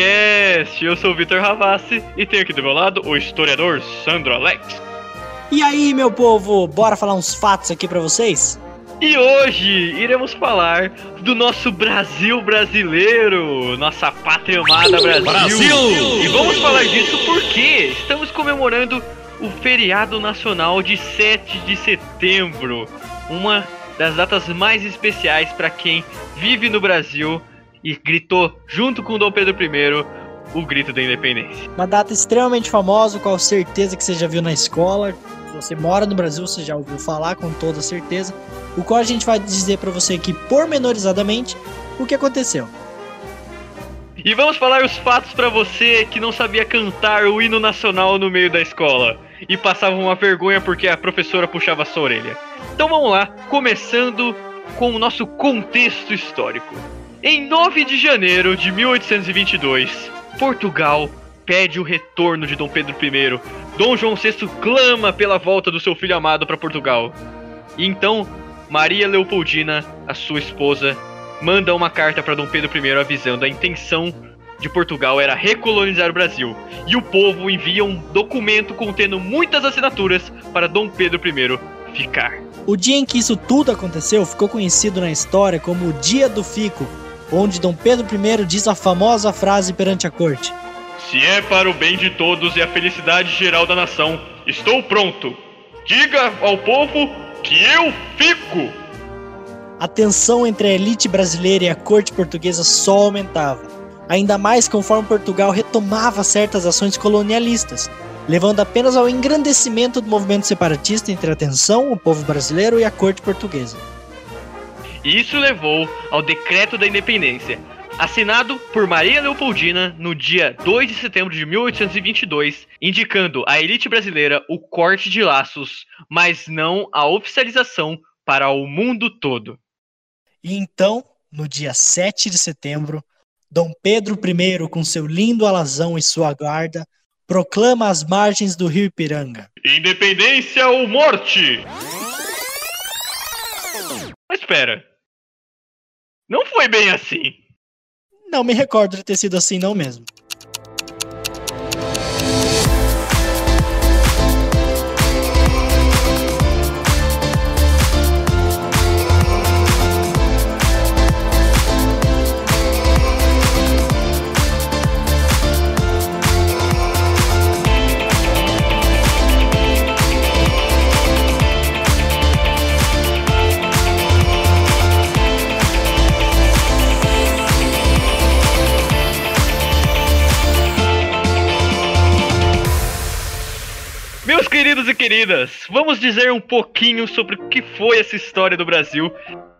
podcast. Eu sou o Vitor Ravassi e tenho aqui do meu lado o historiador Sandro Alex. E aí, meu povo, bora falar uns fatos aqui para vocês? E hoje iremos falar do nosso Brasil brasileiro, nossa pátria amada Brasil. Brasil! E vamos falar disso porque estamos comemorando o feriado nacional de 7 de setembro, uma das datas mais especiais para quem vive no Brasil e gritou junto com Dom Pedro I o grito da independência. Uma data extremamente famosa, com certeza que você já viu na escola. Se você mora no Brasil, você já ouviu falar com toda certeza. O qual a gente vai dizer para você aqui pormenorizadamente o que aconteceu. E vamos falar os fatos para você que não sabia cantar o hino nacional no meio da escola e passava uma vergonha porque a professora puxava sua orelha. Então vamos lá, começando com o nosso contexto histórico. Em 9 de janeiro de 1822, Portugal pede o retorno de Dom Pedro I. Dom João VI clama pela volta do seu filho amado para Portugal. E então, Maria Leopoldina, a sua esposa, manda uma carta para Dom Pedro I avisando a intenção de Portugal era recolonizar o Brasil. E o povo envia um documento contendo muitas assinaturas para Dom Pedro I ficar. O dia em que isso tudo aconteceu ficou conhecido na história como o Dia do Fico, onde Dom Pedro I diz a famosa frase perante a corte: Se é para o bem de todos e a felicidade geral da nação, estou pronto. Diga ao povo que eu fico. A tensão entre a elite brasileira e a corte portuguesa só aumentava, ainda mais conforme Portugal retomava certas ações colonialistas, levando apenas ao engrandecimento do movimento separatista entre a tensão, o povo brasileiro e a corte portuguesa. Isso levou ao Decreto da Independência, assinado por Maria Leopoldina no dia 2 de setembro de 1822, indicando à elite brasileira o corte de laços, mas não a oficialização para o mundo todo. E então, no dia 7 de setembro, Dom Pedro I, com seu lindo alazão e sua guarda, proclama as margens do rio Ipiranga. Independência ou morte! Mas espera. Não foi bem assim. Não me recordo de ter sido assim, não mesmo. Meus queridos e queridas, vamos dizer um pouquinho sobre o que foi essa história do Brasil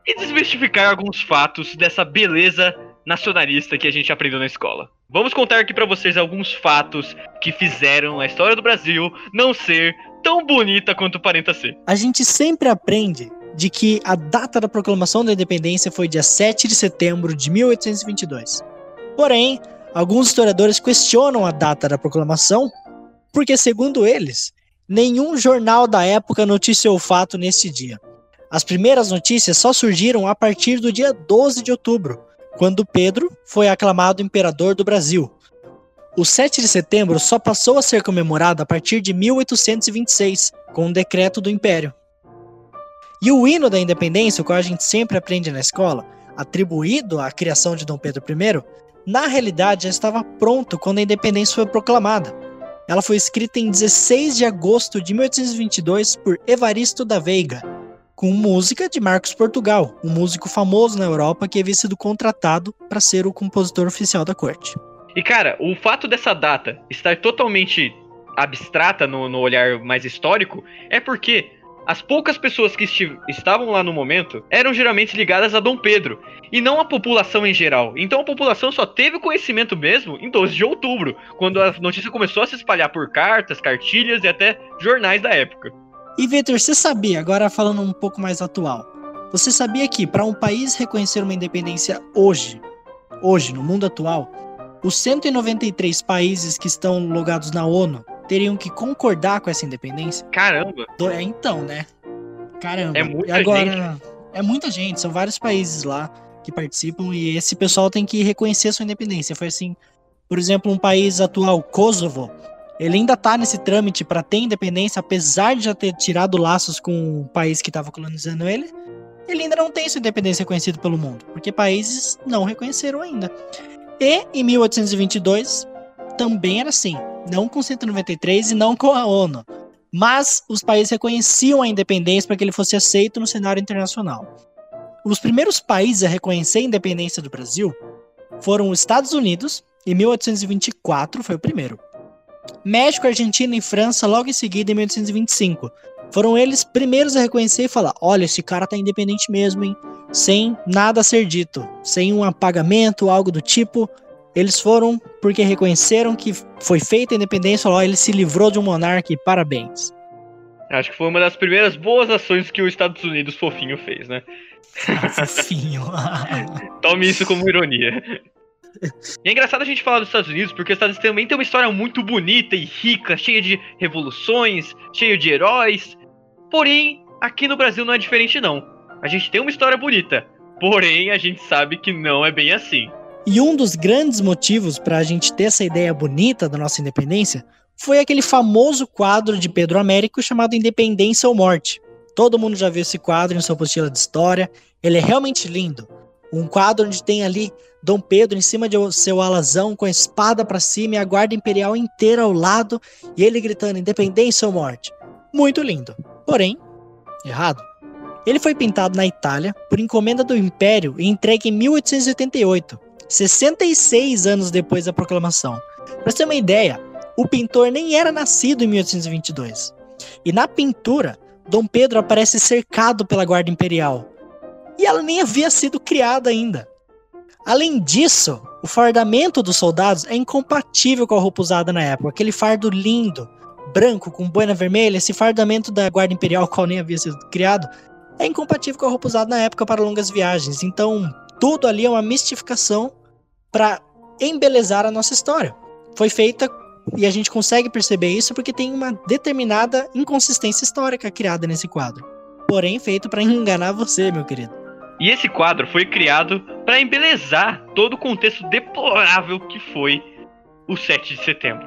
e desmistificar alguns fatos dessa beleza nacionalista que a gente aprendeu na escola. Vamos contar aqui pra vocês alguns fatos que fizeram a história do Brasil não ser tão bonita quanto aparenta ser. A gente sempre aprende de que a data da proclamação da independência foi dia 7 de setembro de 1822. Porém, alguns historiadores questionam a data da proclamação porque, segundo eles, nenhum jornal da época noticiou o fato nesse dia. As primeiras notícias só surgiram a partir do dia 12 de outubro, quando Pedro foi aclamado imperador do Brasil. O 7 de setembro só passou a ser comemorado a partir de 1826, com um decreto do Império. E o hino da independência, o qual a gente sempre aprende na escola, atribuído à criação de Dom Pedro I, na realidade já estava pronto quando a independência foi proclamada. Ela foi escrita em 16 de agosto de 1822 por Evaristo da Veiga, com música de Marcos Portugal, um músico famoso na Europa que havia sido contratado para ser o compositor oficial da corte. E cara, o fato dessa data estar totalmente abstrata no, no olhar mais histórico é porque as poucas pessoas que estavam lá no momento eram geralmente ligadas a Dom Pedro e não a população em geral. Então a população só teve conhecimento mesmo em 12 de outubro, quando a notícia começou a se espalhar por cartas, cartilhas e até jornais da época. E Vitor, você sabia, agora falando um pouco mais atual, você sabia que para um país reconhecer uma independência hoje, hoje, no mundo atual, os 193 países que estão logados na ONU teriam que concordar com essa independência? Caramba! Do- É então, né? Caramba. É muita e agora, É muita gente, são vários países lá. que participam e esse pessoal tem que reconhecer sua independência. Foi assim, por exemplo, um país atual, Kosovo, ele ainda está nesse trâmite para ter independência, apesar de já ter tirado laços com o país que estava colonizando ele. Ele ainda não tem sua independência reconhecida pelo mundo, porque países não reconheceram ainda. E em 1822 também era assim, não com 193 e não com a ONU, mas os países reconheciam a independência para que ele fosse aceito no cenário internacional. Os primeiros países a reconhecer a independência do Brasil foram os Estados Unidos, em 1824 foi o primeiro. México, Argentina e França logo em seguida em 1825. Foram eles primeiros a reconhecer e falar: olha, esse cara tá independente mesmo, hein? Sem nada ser dito, sem um apagamento, algo do tipo. Eles foram porque reconheceram que foi feita a independência, ó, ele se livrou de um monarca e parabéns. Acho que foi uma das primeiras boas ações que os Estados Unidos fofinho fez, né? fofinho. Tome isso como ironia. E é engraçado a gente falar dos Estados Unidos, porque os Estados Unidos também tem uma história muito bonita e rica, cheia de revoluções, cheia de heróis. Porém, aqui no Brasil não é diferente não. A gente tem uma história bonita, porém a gente sabe que não é bem assim. E um dos grandes motivos para a gente ter essa ideia bonita da nossa independência foi aquele famoso quadro de Pedro Américo chamado Independência ou Morte. Todo mundo já viu esse quadro em sua apostila de história. Ele é realmente lindo. Um quadro onde tem ali Dom Pedro em cima de seu alazão com a espada para cima e a guarda imperial inteira ao lado e ele gritando independência ou morte. Muito lindo. Porém, errado. Ele foi pintado na Itália por encomenda do Império e entregue em 1888, 66 anos depois da proclamação. Para ter uma ideia, o pintor nem era nascido em 1822. E na pintura, Dom Pedro aparece cercado pela guarda imperial, e ela nem havia sido criada ainda. Além disso, o fardamento dos soldados é incompatível com a roupa usada na época. Aquele fardo lindo, branco, com boina vermelha, esse fardamento da Guarda Imperial, qual nem havia sido criado, é incompatível com a roupa usada na época para longas viagens. Então, tudo ali é uma mistificação para embelezar a nossa história. Foi feita e a gente consegue perceber isso porque tem uma determinada inconsistência histórica criada nesse quadro. Porém, feito para enganar você, meu querido. E esse quadro foi criado para embelezar todo o contexto deplorável que foi o 7 de setembro.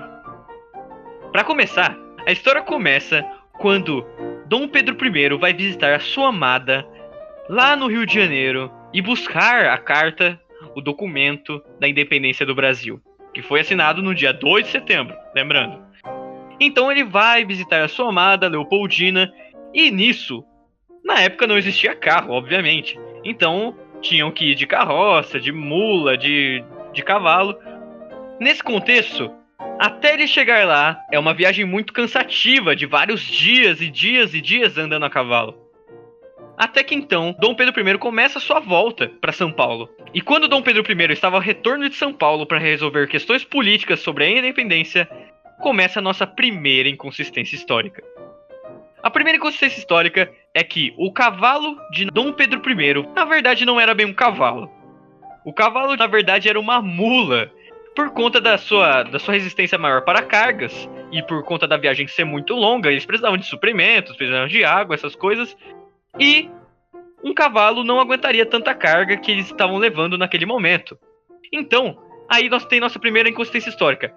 Para começar, a história começa quando Dom Pedro I vai visitar a sua amada lá no Rio de Janeiro e buscar a carta, o documento da independência do Brasil, que foi assinado no dia 2 de setembro, lembrando. Então ele vai visitar a sua amada Leopoldina e nisso, na época não existia carro, obviamente. Então tinham que ir de carroça, de mula, de, de cavalo. Nesse contexto, até ele chegar lá, é uma viagem muito cansativa, de vários dias e dias e dias andando a cavalo. Até que então, Dom Pedro I começa sua volta para São Paulo. E quando Dom Pedro I estava ao retorno de São Paulo para resolver questões políticas sobre a independência, começa a nossa primeira inconsistência histórica. A primeira inconsistência histórica é que o cavalo de Dom Pedro I, na verdade, não era bem um cavalo. O cavalo, na verdade, era uma mula. Por conta da sua, da sua resistência maior para cargas e por conta da viagem ser muito longa, eles precisavam de suprimentos, precisavam de água, essas coisas. E um cavalo não aguentaria tanta carga que eles estavam levando naquele momento. Então, aí nós tem nossa primeira inconsistência histórica.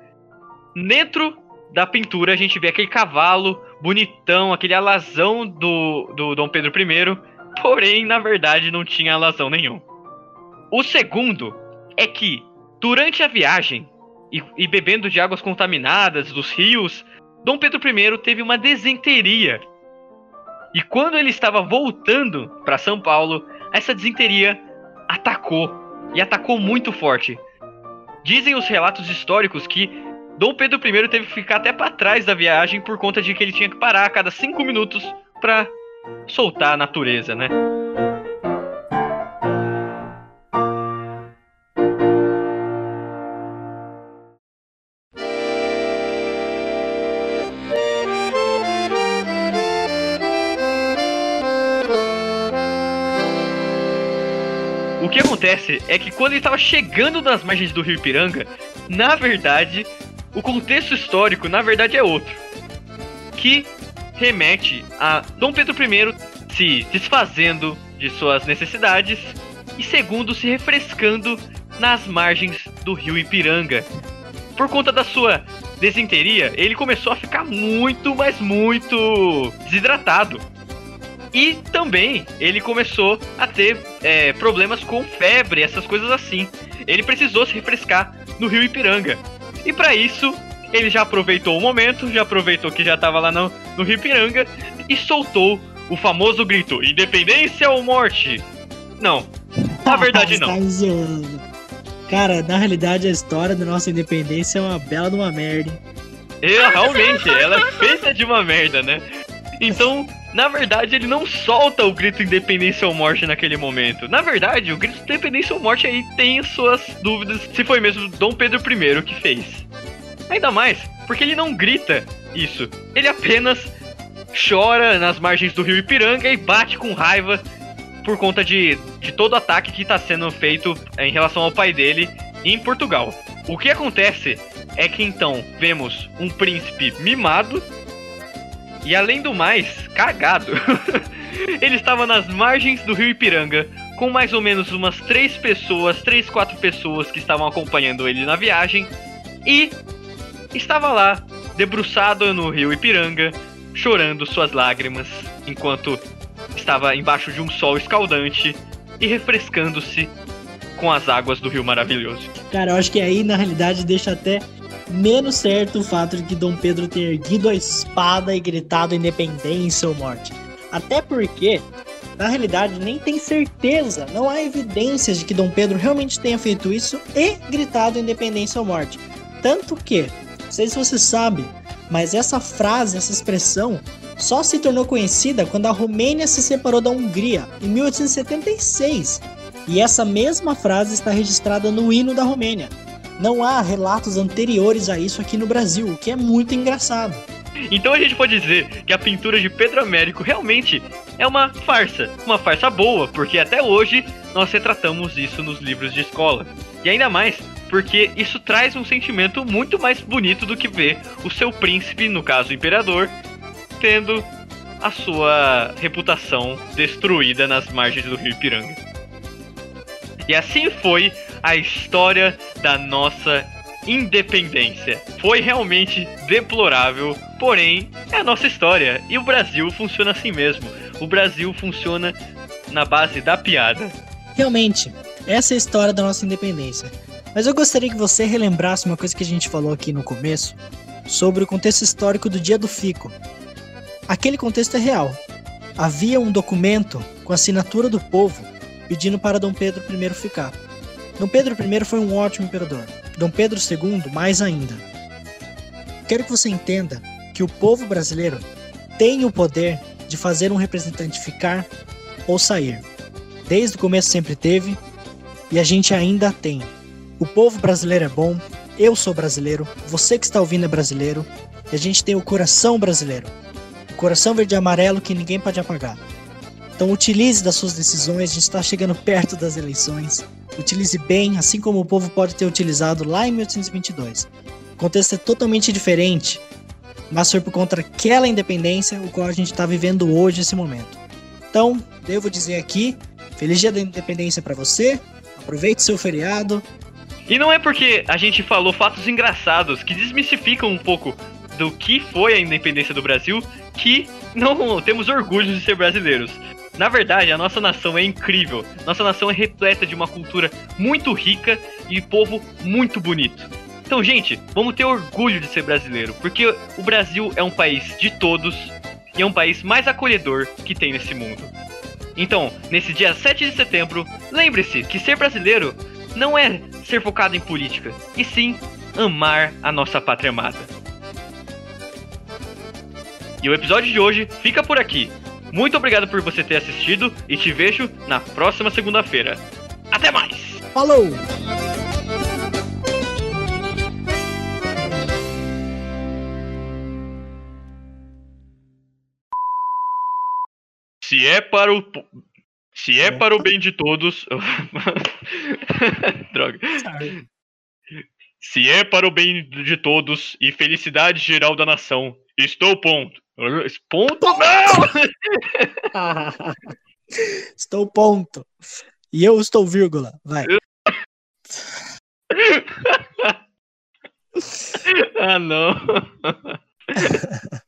Dentro da pintura a gente vê aquele cavalo bonitão, aquele alazão do, do Dom Pedro I, porém, na verdade, não tinha alazão nenhum. O segundo é que, durante a viagem e, e bebendo de águas contaminadas dos rios, Dom Pedro I teve uma desenteria. E quando ele estava voltando para São Paulo, essa desenteria atacou e atacou muito forte. Dizem os relatos históricos que Dom Pedro I teve que ficar até para trás da viagem por conta de que ele tinha que parar a cada cinco minutos para soltar a natureza, né? Acontece é que quando ele estava chegando nas margens do rio Ipiranga, na verdade, o contexto histórico, na verdade, é outro. Que remete a Dom Pedro I se desfazendo de suas necessidades e segundo, se refrescando nas margens do rio Ipiranga. Por conta da sua desinteria, ele começou a ficar muito, mas muito desidratado. E também ele começou a ter é, problemas com febre, essas coisas assim. Ele precisou se refrescar no rio Ipiranga. E para isso, ele já aproveitou o momento, já aproveitou que já estava lá no, no rio Ipiranga e soltou o famoso grito: Independência ou morte? Não, na verdade não. Tá Cara, na realidade a história da nossa independência é uma bela de uma merda. É, realmente, ela é feita de uma merda, né? Então, na verdade, ele não solta o grito independência ou morte naquele momento. Na verdade, o grito independência ou morte aí tem suas dúvidas se foi mesmo Dom Pedro I que fez. Ainda mais, porque ele não grita isso. Ele apenas chora nas margens do rio Ipiranga e bate com raiva por conta de, de todo o ataque que está sendo feito em relação ao pai dele em Portugal. O que acontece é que então vemos um príncipe mimado e além do mais, cagado. Ele estava nas margens do rio Ipiranga com mais ou menos umas três pessoas, três, quatro pessoas que estavam acompanhando ele na viagem e estava lá, debruçado no rio Ipiranga, chorando suas lágrimas, enquanto estava embaixo de um sol escaldante e refrescando-se com as águas do rio maravilhoso. Cara, eu acho que aí na realidade deixa até menos certo o fato de que Dom Pedro ter erguido a espada e gritado independência ou morte. Até porque, na realidade, nem tem certeza, não há evidências de que Dom Pedro realmente tenha feito isso e gritado independência ou morte. Tanto que, não sei se você sabe, mas essa frase, essa expressão, só se tornou conhecida quando a Romênia se separou da Hungria em 1876. E essa mesma frase está registrada no hino da Romênia. Não há relatos anteriores a isso aqui no Brasil, o que é muito engraçado. Então a gente pode dizer que a pintura de Pedro Américo realmente é uma farsa. Uma farsa boa, porque até hoje nós retratamos isso nos livros de escola. E ainda mais porque isso traz um sentimento muito mais bonito do que ver o seu príncipe, no caso o imperador, tendo a sua reputação destruída nas margens do rio Ipiranga. E assim foi a história da nossa independência. Foi realmente deplorável, porém é a nossa história e o Brasil funciona assim mesmo. O Brasil funciona na base da piada. Realmente, essa é a história da nossa independência. Mas eu gostaria que você relembrasse uma coisa que a gente falou aqui no começo sobre o contexto histórico do Dia do Fico. Aquele contexto é real. Havia um documento com assinatura do povo pedindo para Dom Pedro I ficar. Dom Pedro I foi um ótimo imperador. Dom Pedro II, mais ainda. Quero que você entenda que o povo brasileiro tem o poder de fazer um representante ficar ou sair. Desde o começo sempre teve e a gente ainda tem. O povo brasileiro é bom, eu sou brasileiro, você que está ouvindo é brasileiro, e a gente tem o coração brasileiro. Coração verde e amarelo que ninguém pode apagar. Então utilize das suas decisões, a gente está chegando perto das eleições. Utilize bem, assim como o povo pode ter utilizado lá em 1822. O contexto é totalmente diferente, mas foi por conta daquela independência o qual a gente está vivendo hoje esse momento. Então, devo dizer aqui, feliz dia da independência para você, aproveite seu feriado. E não é porque a gente falou fatos engraçados que desmistificam um pouco do que foi a independência do Brasil que não temos orgulho de ser brasileiros. Na verdade, a nossa nação é incrível. Nossa nação é repleta de uma cultura muito rica e povo muito bonito. Então, gente, vamos ter orgulho de ser brasileiro, porque o Brasil é um país de todos e é um país mais acolhedor que tem nesse mundo. Então, nesse dia 7 de setembro, lembre-se que ser brasileiro não é ser focado em política, e sim amar a nossa pátria amada. E o episódio de hoje fica por aqui. Muito obrigado por você ter assistido e te vejo na próxima segunda-feira. Até mais! Falou! Se é para o se é para o bem de todos, droga. Se é para o bem de todos e felicidade geral da nação, estou ponto. Ponto não! Estou ponto. E eu estou vírgula. Vai. ah, não.